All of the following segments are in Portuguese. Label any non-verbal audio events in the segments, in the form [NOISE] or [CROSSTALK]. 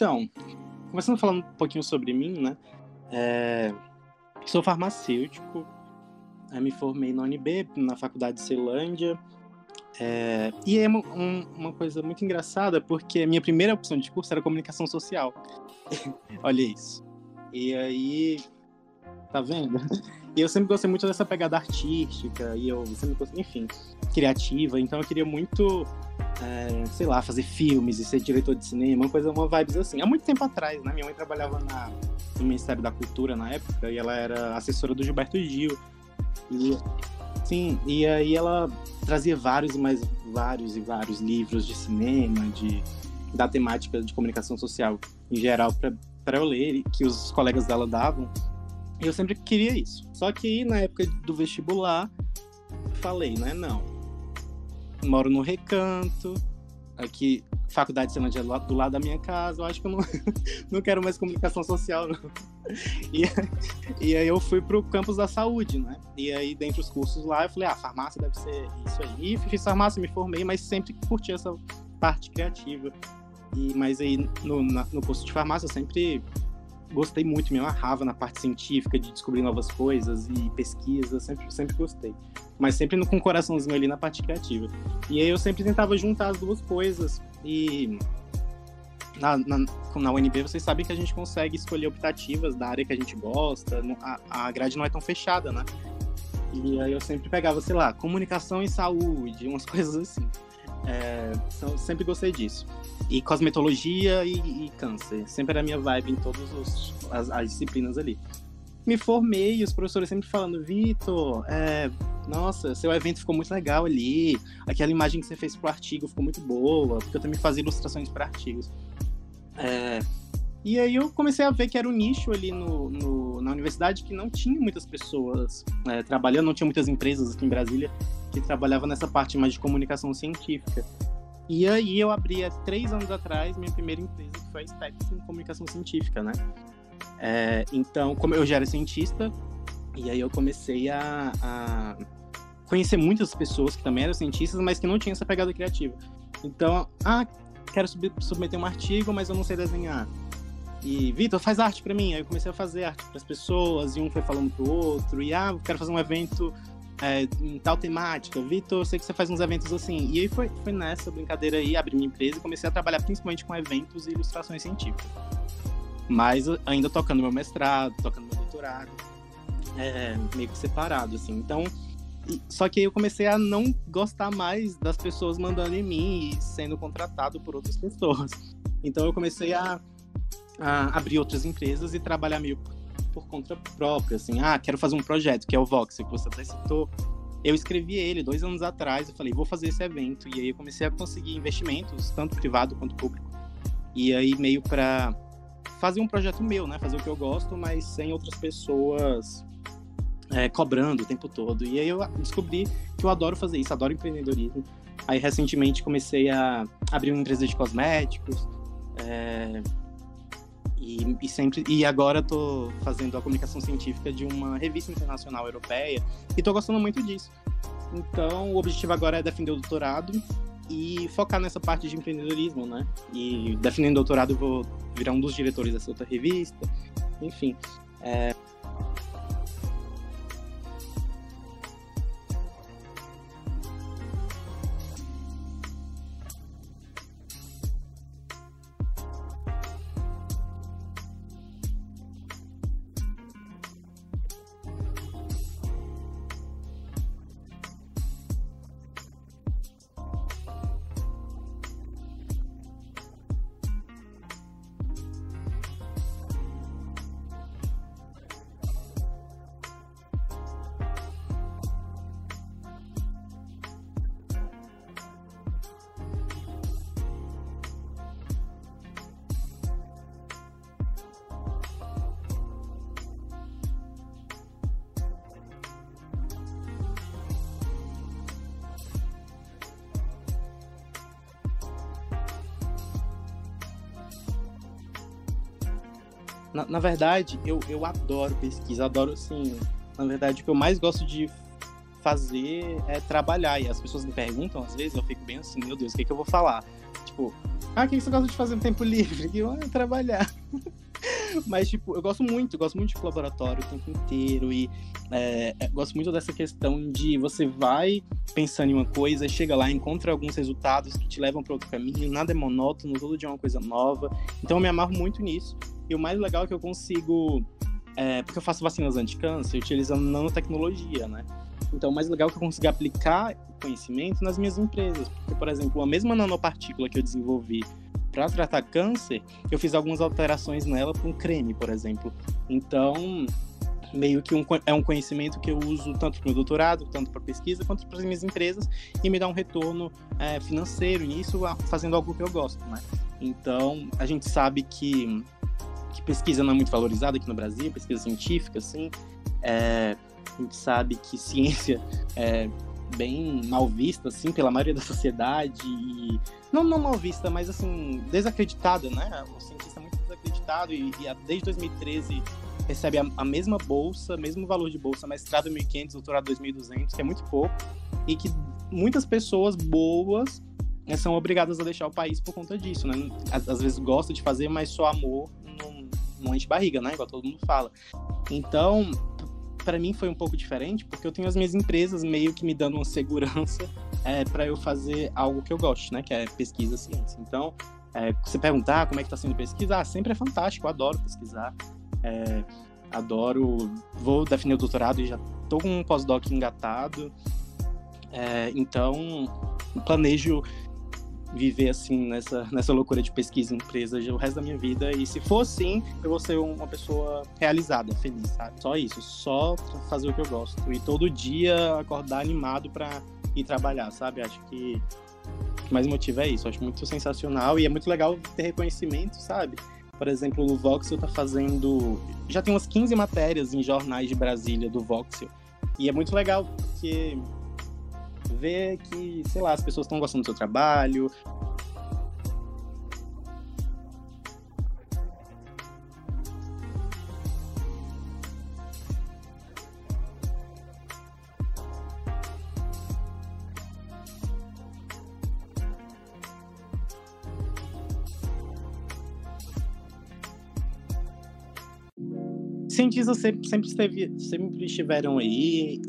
Então, começando falando um pouquinho sobre mim, né? É, sou farmacêutico, me formei na UNB, na Faculdade de Ceilândia. É, e é uma, um, uma, coisa muito engraçada, porque a minha primeira opção de curso era comunicação social. [LAUGHS] Olha isso. E aí, tá vendo? E eu sempre gostei muito dessa pegada artística, e eu sempre gostei, enfim, criativa. Então eu queria muito, é, sei lá, fazer filmes e ser diretor de cinema, uma coisa, uma vibes assim. Há muito tempo atrás, né? Minha mãe trabalhava na, no Ministério da Cultura na época, e ela era assessora do Gilberto Gil. E, sim, e aí ela trazia vários e mais vários e vários livros de cinema, de da temática de comunicação social em geral para eu ler que os colegas dela davam. E eu sempre queria isso. Só que na época do vestibular, falei, né? Não. Moro no recanto, aqui, faculdade de Ceilândia do lado da minha casa, eu acho que eu não, [LAUGHS] não quero mais comunicação social, não. [LAUGHS] E, e aí eu fui pro campus da saúde, né? E aí, dentre os cursos lá, eu falei, ah, farmácia deve ser isso aí. E fiz farmácia, me formei, mas sempre curti essa parte criativa. E, mas aí, no, na, no curso de farmácia, eu sempre gostei muito, me amarrava na parte científica, de descobrir novas coisas e pesquisa, sempre, sempre gostei. Mas sempre com um coraçãozinho ali na parte criativa. E aí eu sempre tentava juntar as duas coisas. E na, na, na UNB vocês sabem que a gente consegue escolher optativas da área que a gente gosta, a, a grade não é tão fechada, né? E aí eu sempre pegava, sei lá, comunicação e saúde, umas [LAUGHS] coisas assim. É, sempre gostei disso. E cosmetologia e, e, câncer. Sempre era a minha vibe em todas as, as, disciplinas ali. Me formei e os professores sempre falando, Vitor, é, nossa, seu evento ficou muito legal ali. Aquela imagem que você fez pro artigo ficou muito boa, porque eu também fazia ilustrações para artigos. É, e aí eu comecei a ver que era um nicho ali no, no na universidade que não tinha muitas pessoas é, trabalhando, não tinha muitas empresas aqui em Brasília que trabalhavam nessa parte mais de comunicação científica. E aí eu abri há três anos atrás minha primeira empresa, que foi a Specs em Comunicação Científica, né? É, então, como eu já era cientista, e aí eu comecei a, a, conhecer muitas pessoas que também eram cientistas, mas que não tinham essa pegada criativa. Então, ah, quero sub submeter um artigo, mas eu não sei desenhar. E, Vitor, faz arte para mim. Aí eu comecei a fazer arte para as pessoas, e um foi falando pro outro, e ah, quero fazer um evento é, em tal temática. Vitor, sei que você faz uns eventos assim. E aí foi, foi nessa brincadeira aí, abri minha empresa e comecei a trabalhar principalmente com eventos e ilustrações científicas. Mas ainda tocando meu mestrado, tocando meu doutorado, é, meio que separado, assim. Então, só que eu comecei a não gostar mais das pessoas mandando em mim e sendo contratado por outras pessoas. Então eu comecei a, abrir outras empresas e trabalhar meio por conta própria, assim, ah, quero fazer um projeto, que é o Vox, que você até citou. Eu escrevi ele dois anos atrás, eu falei, vou fazer esse evento. E aí eu comecei a conseguir investimentos, tanto privado quanto público. E aí meio para fazer um projeto meu, né? Fazer o que eu gosto, mas sem outras pessoas é, cobrando o tempo todo. E aí eu descobri que eu adoro fazer isso, adoro empreendedorismo. Aí recentemente comecei a abrir uma empresa de cosméticos. É, e, sempre e agora estou fazendo a comunicação científica de uma revista internacional europeia e estou gostando muito disso. Então, o objetivo agora é defender o doutorado e focar nessa parte de empreendedorismo, né? E defendendo o doutorado, vou virar um dos diretores dessa outra revista. Enfim, é, Na, na verdade, eu, eu adoro pesquisa, adoro, assim, na verdade, o que eu mais gosto de fazer é trabalhar. E as pessoas me perguntam, às vezes, eu fico bem assim, meu Deus, o que, que eu vou falar? Tipo, ah, o que você gosta de fazer no tempo livre? [LAUGHS] Eu, ah, trabalhar. [LAUGHS] Mas, tipo, eu gosto muito, gosto muito de laboratório o tempo inteiro. E é, é, gosto muito dessa questão de você vai pensando em uma coisa, chega lá, encontra alguns resultados que te levam para outro caminho, nada é monótono, todo dia é uma coisa nova. Então eu me amarro muito nisso. E o mais legal é que eu consigo. É, porque eu faço vacinas anti-câncer utilizando nanotecnologia, né? Então, o mais legal é que eu consigo aplicar conhecimento nas minhas empresas. Porque, por exemplo, a mesma nanopartícula que eu desenvolvi para tratar câncer, eu fiz algumas alterações nela para um creme, por exemplo. Então, meio que um, é um conhecimento que eu uso tanto para o doutorado, tanto para pesquisa, quanto para as minhas empresas, e me dá um retorno é, financeiro nisso, fazendo algo que eu gosto, né? Então, a gente sabe que, que pesquisa não é muito valorizada aqui no Brasil, pesquisa científica, assim, é, a gente sabe que ciência é bem mal vista, assim, pela maioria da sociedade. E, não, não mal vista, mas, assim, desacreditada, né? O cientista muito desacreditado e, e desde 2013 recebe a, a, mesma bolsa, mesmo valor de bolsa, mestrado 1.500, doutorado 2.200, que é muito pouco, e que muitas pessoas boas né, são obrigadas a deixar o país por conta disso, né? Às, às vezes gosta de fazer, mas só amor não, não enche barriga, né? Igual todo mundo fala. Então, para mim foi um pouco diferente, porque eu tenho as minhas empresas meio que me dando uma segurança [LAUGHS] é, para eu fazer algo que eu gosto, né? Que é pesquisa ciência. Então, é, você perguntar como é que está sendo pesquisar, ah, sempre é fantástico, eu adoro pesquisar. É, adoro, vou definir o doutorado e já tô com um pós-doc engatado. É, então, planejo viver assim nessa, [LAUGHS] nessa loucura de pesquisa em empresa o resto da minha vida. E se for assim, eu vou ser uma pessoa realizada, feliz, sabe? Só isso, só fazer o que eu gosto. E todo dia acordar animado para ir trabalhar, sabe? Acho que o que mais motiva é isso. Acho muito sensacional e é muito legal ter reconhecimento, sabe? Por exemplo, o Voxel tá fazendo. Já tem umas 15 matérias em jornais de Brasília do Voxel. E é muito legal porque ver que, sei lá, as pessoas estão gostando do seu trabalho. Cientistas sempre, sempre, esteve, sempre estiveram aí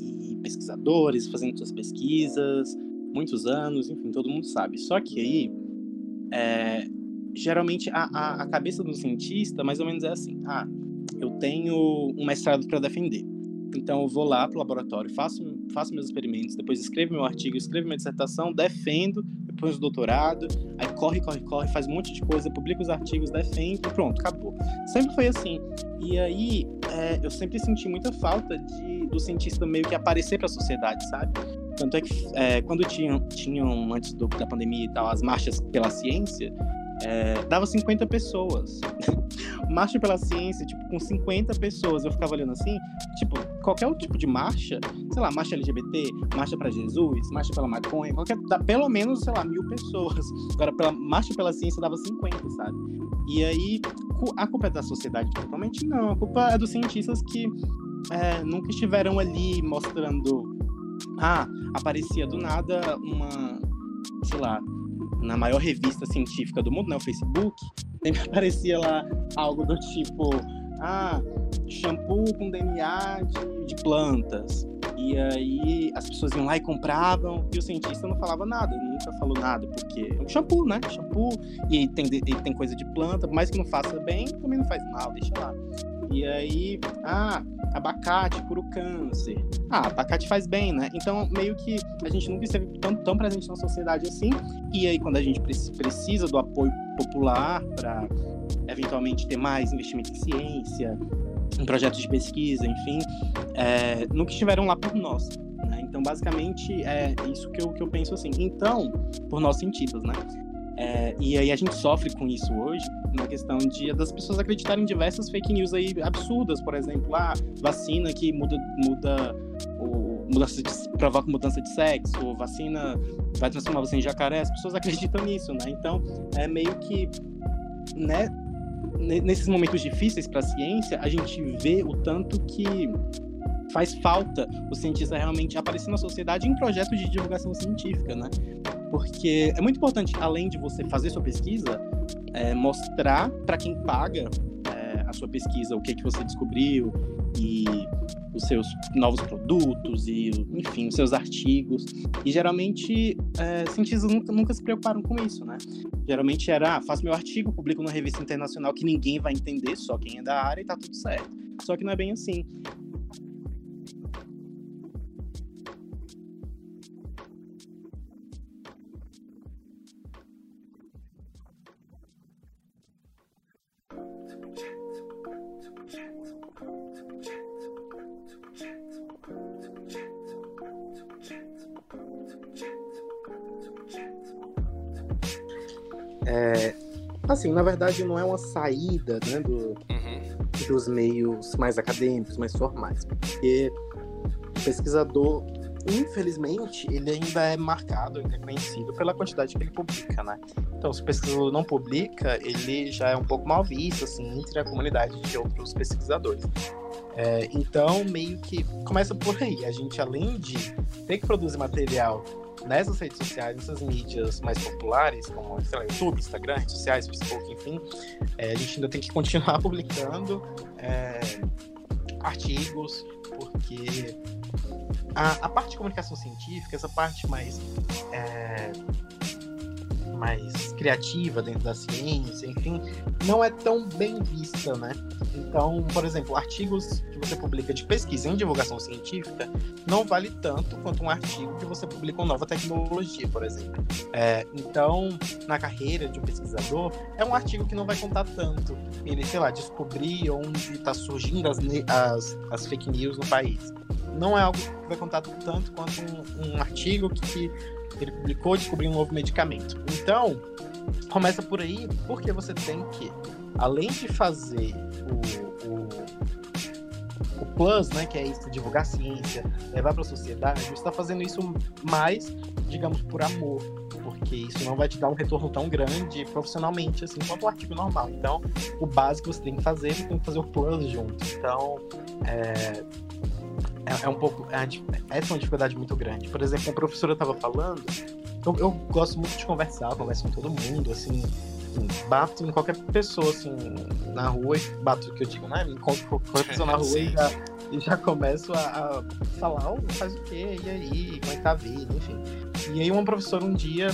pesquisadores fazendo suas pesquisas, muitos anos, enfim, todo mundo sabe. Só que aí, é, geralmente, a, a, a, cabeça do cientista mais ou menos é assim: ah, eu tenho um mestrado para defender. Então, eu vou lá para o laboratório, faço, faço meus experimentos, depois escrevo meu artigo, escrevo minha dissertação, defendo, depois o doutorado, aí corre, corre, corre, faz um monte de coisa, publica os artigos, defende, pronto, acabou. Sempre foi assim. E aí, é, eu sempre senti muita falta de, do cientista meio que aparecer para a sociedade, sabe? Tanto é que é, quando tinham, tinham, antes do, da pandemia e tal, as marchas pela ciência, é, dava 50 pessoas. [LAUGHS] marcha pela ciência, tipo, com 50 pessoas. Eu ficava olhando assim, tipo, qualquer tipo de marcha, sei lá, marcha LGBT, marcha para Jesus, marcha pela maconha, qualquer, dá pelo menos, sei lá, mil pessoas. Agora, pela marcha pela ciência dava 50, sabe? E aí, a culpa é da sociedade totalmente? Não, a culpa é dos cientistas que é, nunca estiveram ali mostrando. Ah, aparecia do nada uma, sei lá, na maior revista científica do mundo, né, o Facebook, sempre [LAUGHS] aparecia lá algo do tipo, ah, shampoo com DNA de, de plantas. E aí as pessoas iam lá e compravam, e o cientista não falava nada, nunca falou nada, porque é um shampoo, né? Shampoo, e tem, e tem coisa de planta, por mais que não faça bem, também não faz mal, deixa lá. E aí, ah, abacate cura o câncer. Ah, abacate faz bem, né? Então, meio que a gente nunca esteve tão, tão presente na sociedade assim. E aí, quando a gente precisa do apoio popular para eventualmente ter mais investimento em ciência, em projetos de pesquisa, enfim, é, nunca estiveram lá por nós. Né? Então, basicamente, é isso que eu, que eu penso assim. Então, por nós cientistas, né? É, e aí a gente sofre com isso hoje, na questão de das pessoas acreditarem em diversas fake news aí absurdas, por exemplo, ah, vacina que muda, muda o, mudança de, provoca mudança de sexo, vacina vai transformar você em jacaré, as pessoas acreditam nisso, né? Então é meio que, né? Nesses momentos difíceis para a ciência, a gente vê o tanto que faz falta o cientista realmente aparecer na sociedade em projetos de divulgação científica, né? Porque é muito importante, além de você fazer sua pesquisa, é, mostrar para quem paga é, a sua pesquisa o que, que você descobriu e os seus novos produtos e, enfim, os seus artigos. E geralmente é, cientistas nunca, nunca, se preocuparam com isso, né? Geralmente era, ah, faço meu artigo, publico numa revista internacional que ninguém vai entender, só quem é da área e tá tudo certo. Só que não é bem assim. Assim, na verdade, não é uma saída né, do, uhum. dos meios mais acadêmicos, mais formais, porque o pesquisador, infelizmente, ele ainda é marcado, ainda é conhecido pela quantidade que ele publica, né? Então, se o pesquisador não publica, ele já é um pouco mal visto, assim, entre a comunidade de outros pesquisadores. É, então, meio que começa por aí. A gente, além de ter que produzir material nessas redes sociais, nessas mídias mais populares, como lá, YouTube, Instagram, redes sociais, Facebook, enfim, é, a gente ainda tem que continuar [LAUGHS] publicando é, artigos, porque a, a, parte de comunicação científica, essa parte mais é, mais criativa dentro da ciência, enfim, não é tão bem vista, né? Então, por exemplo, artigos que você publica de pesquisa em divulgação científica não vale tanto quanto um artigo que você publica com nova tecnologia, por exemplo. É, então, na carreira de um pesquisador, é um artigo que não vai contar tanto. Ele, sei lá, descobrir onde está surgindo as, as, as fake news no país não é algo que vai contar tanto quanto um, um artigo que, ele publicou descobrir um novo medicamento. Então, começa por aí, porque você tem que, além de fazer o, o, o plus, né, que é isso, divulgar ciência, levar para a sociedade, você está fazendo isso mais, digamos, por amor, porque isso não vai te dar um retorno tão grande profissionalmente, assim, quanto o artigo normal. Então, o básico você tem que fazer, você tem que fazer o plus junto. Então, é, é, é um pouco. É, essa é uma dificuldade muito grande. Por exemplo, a professora estava falando. Eu, eu, gosto muito de conversar, converso com todo mundo, assim, assim, bato em qualquer pessoa, assim, na rua, bato o que eu digo, né? Me encontro com qualquer pessoa na [LAUGHS] rua e já, e já começo a, a falar, oh, faz o quê? E aí? Como é que tá a vida? Enfim. E aí uma professora um dia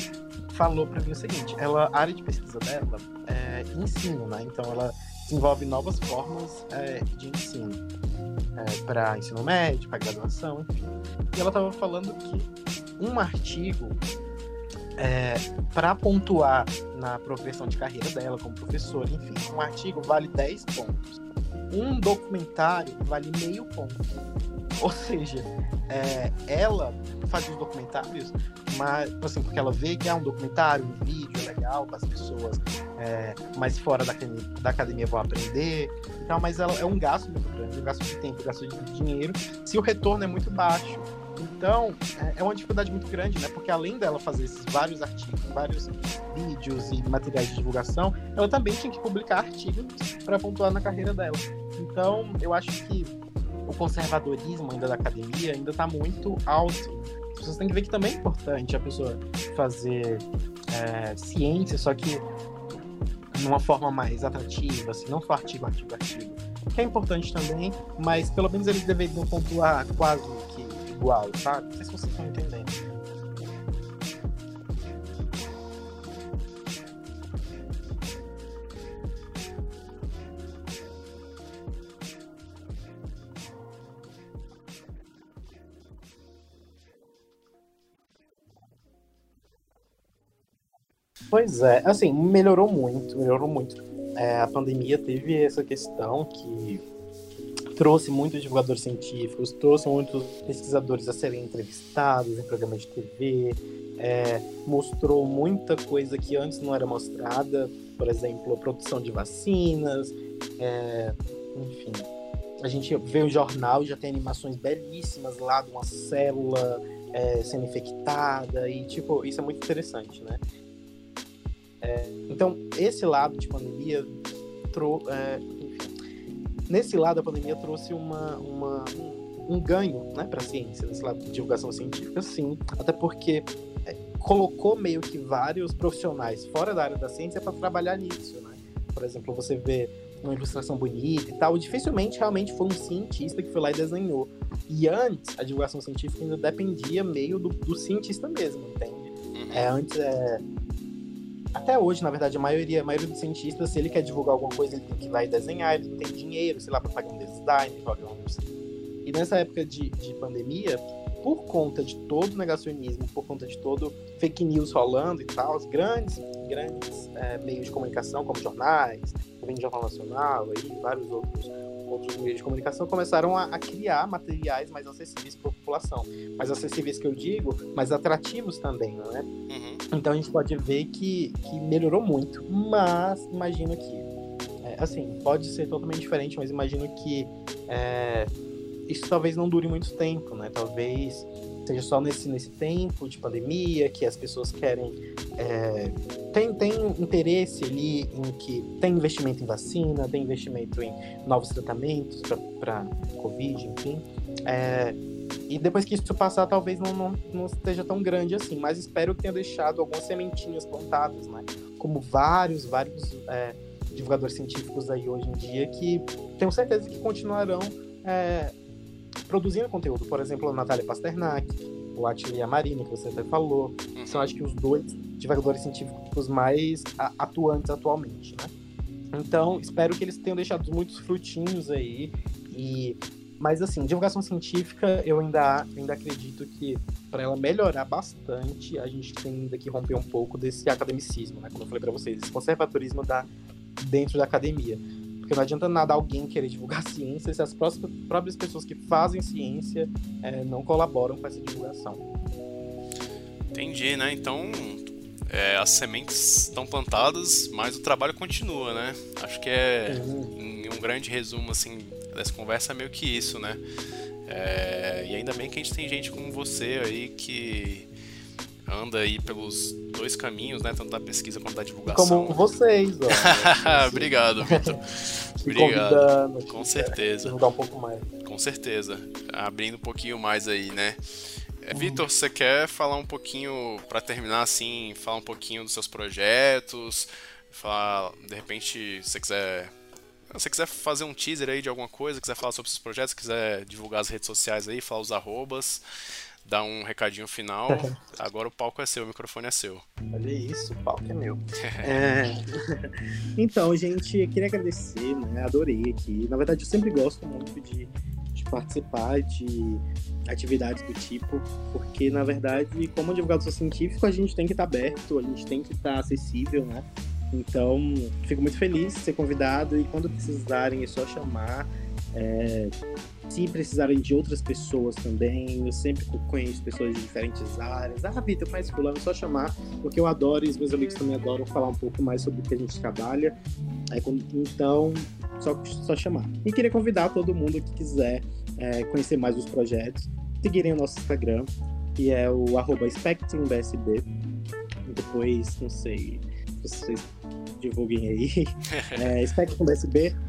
falou para mim o seguinte, ela, a área de pesquisa dela é ensino, né? Então ela desenvolve novas formas é, de ensino é, para ensino médio, para graduação, enfim. E ela estava falando que um artigo é, para pontuar na progressão de carreira dela como professora, enfim, um artigo vale 10 pontos. Um documentário vale meio ponto. Ou seja, é, ela faz os documentários, mas assim, porque ela vê que é um documentário, um vídeo legal para as pessoas é, mais fora da, da academia vão aprender, então, mas ela, é um gasto muito grande, um gasto de tempo, um gasto de dinheiro, se o retorno é muito baixo. Então, é, é uma dificuldade muito grande, né? Porque além dela fazer esses vários artigos, vários vídeos e materiais de divulgação, ela também tinha que publicar artigos para pontuar na carreira dela. Então, eu acho que o conservadorismo ainda da academia ainda está muito alto. Pessoas têm que ver que também é importante a pessoa fazer é, ciência, só que numa forma mais atrativa, assim, não só artigo, artigo, artigo. Que é importante também, mas pelo menos eles deveriam pontuar quase que igual, sabe? Não sei se vocês estão entendendo. Pois é, assim, melhorou muito, melhorou muito. É, a pandemia teve essa questão que trouxe muitos divulgadores científicos, trouxe muitos pesquisadores a serem entrevistados em programas de TV, é, mostrou muita coisa que antes não era mostrada, por exemplo, a produção de vacinas, é, enfim. A gente vê o jornal e já tem animações belíssimas lá de uma célula é, sendo infectada, e tipo, isso é muito interessante, né? É, então, esse lado de pandemia, trou é, enfim, nesse lado a pandemia trouxe uma, uma um ganho né, para a ciência, nesse lado de divulgação científica, sim. Até porque é, colocou meio que vários profissionais fora da área da ciência para trabalhar nisso. Né? Por exemplo, você vê uma ilustração bonita e tal, dificilmente realmente foi um cientista que foi lá e desenhou. E antes, a divulgação científica ainda dependia meio do, do cientista mesmo, entende? Uhum. É, antes, é... até hoje, na verdade, a maioria, a maioria dos cientistas, se ele quer divulgar alguma coisa, ele tem que ir lá e desenhar, ele não tem dinheiro, sei lá, para pagar um design, programas. E nessa época de, de pandemia, por conta de todo o negacionismo, por conta de todo fake news rolando e tal, os grandes, grandes é, meios de comunicação, como jornais, o Jornal Nacional e vários outros, outros meios de comunicação, começaram a, a criar materiais mais acessíveis para a população. Mais acessíveis que eu digo, mais atrativos também, não é? Uhum. Então a gente pode ver que, que melhorou muito, mas imagino que, é, assim, pode ser totalmente diferente, mas imagino que é, isso talvez não dure muito tempo, né? Talvez seja só nesse, nesse tempo de pandemia que as pessoas querem. É, tem, tem interesse ali em que tem investimento em vacina, tem investimento em novos tratamentos para Covid, enfim. É, e depois que isso passar, talvez não, não, não, esteja tão grande assim, mas espero que tenha deixado algumas sementinhas plantadas, né? Como vários, vários é, divulgadores científicos aí hoje em dia que tenho certeza que continuarão é, produzindo conteúdo. Por exemplo, a Natália Pasternak, o Atelier Marina, que você até falou. Uhum. São, acho que, os dois divulgadores científicos mais atuantes atualmente, né? Então, espero que eles tenham deixado muitos frutinhos aí. E... Mas, assim, divulgação científica, eu ainda, ainda acredito que, para ela melhorar bastante, a gente tem ainda que romper um pouco desse academicismo, né? Como eu falei para vocês, esse conservadorismo da, dentro da academia porque não adianta nada alguém querer divulgar [LAUGHS] ciência se as próprias pessoas que fazem ciência é, não colaboram com essa divulgação. Entendi, né? Então é, as sementes estão plantadas, mas o trabalho continua, né? Acho que é uhum. um grande resumo assim dessa conversa é meio que isso, né? É, e ainda bem que a gente tem gente como você aí que anda aí pelos dois caminhos, né? Tanto da pesquisa quanto da divulgação. Como vocês, ó. [LAUGHS] Obrigado, Vitor. [LAUGHS] Obrigado. Com certeza. Divulgar um pouco mais. Com certeza. Abrindo um pouquinho mais aí, né? É. Vitor, você quer falar um pouquinho, para terminar assim, falar um pouquinho dos seus projetos? Falar, de repente, se você quiser se você quiser fazer um teaser aí de alguma coisa, quiser falar sobre os projetos, quiser divulgar as redes sociais aí, falar os arrobas, dar um recadinho final. [LAUGHS] Agora o palco é seu, o microfone é seu. Olha isso, o palco é meu. [LAUGHS] é... então, gente, queria agradecer, né? Adorei aqui. Na verdade, eu sempre gosto muito de, de participar de atividades do tipo, porque, na verdade, como advogado científico, a gente tem que estar aberto, a gente tem que estar acessível, né? Então, fico muito feliz de ser convidado e quando precisarem é só chamar. É, se precisarem de outras pessoas também, eu sempre conheço pessoas de diferentes áreas. Ah, Vitor, faz fulano, é só chamar, porque eu adoro e os meus amigos também adoram falar um pouco mais sobre o que a gente trabalha. É, então, só, só chamar. E queria convidar todo mundo que quiser é, conhecer mais os projetos, seguirem o nosso Instagram, que é o arroba SpectrumBSB. Depois, não sei, vocês divulguem aí. [LAUGHS] é, Spectrum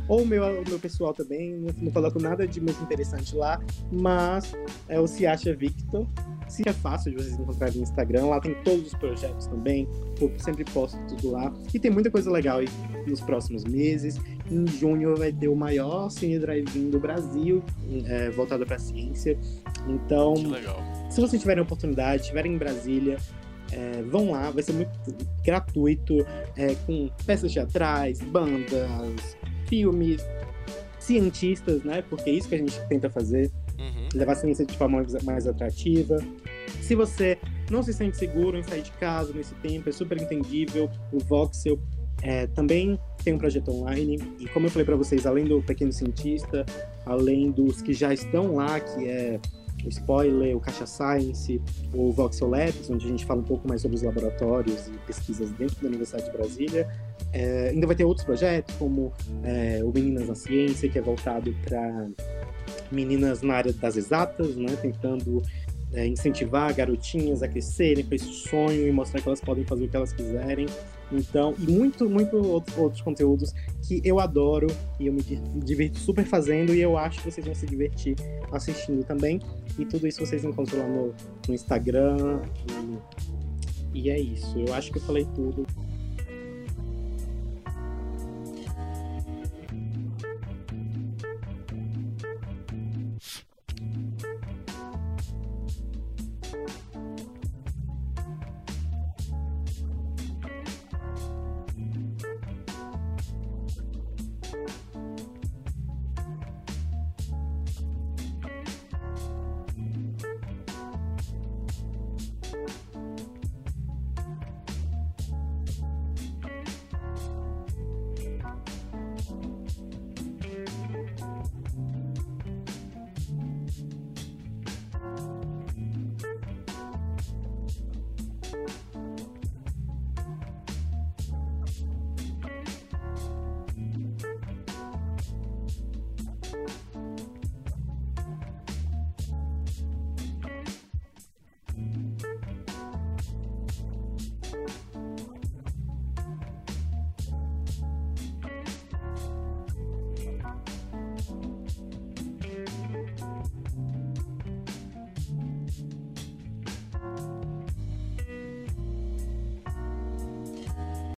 ou o meu, o meu pessoal também, não, não coloco nada de muito interessante lá, mas é o Se Acha Victor. Se é fácil de vocês encontrarem no Instagram, lá tem todos os projetos também, eu sempre posto tudo lá. E tem muita coisa legal aí nos próximos meses. Em junho vai ter o maior Cine Drive-In do Brasil, é, voltado para a ciência. Então, se vocês tiverem a oportunidade, estiverem em Brasília, é, vão lá, vai ser muito gratuito, é, com peças teatrais, bandas, filmes, cientistas, né? Porque é isso que a gente tenta fazer, uhum. levar a ciência de forma mais, mais atrativa. Se você não se sente seguro em sair de casa nesse tempo, é super entendível. O Voxel é, também tem um projeto online e como eu falei para vocês, além do Pequeno Cientista, além dos que já estão lá, que é o Spoiler, o Caixa Science, o Voxel Labs, onde a gente fala um pouco mais sobre os laboratórios e pesquisas dentro da Universidade de Brasília. É, ainda vai ter outros projetos, como é, o Meninas na Ciência, que é voltado para meninas na área das exatas, né, tentando é, incentivar garotinhas a crescerem com esse sonho e mostrar que elas podem fazer o que elas quiserem. Então, e muito, muito outros, outros conteúdos que eu adoro e eu me divirto super fazendo e eu acho que vocês vão se divertir assistindo também. E tudo isso vocês encontram lá no, no Instagram. E, e é isso. Eu acho que eu falei tudo.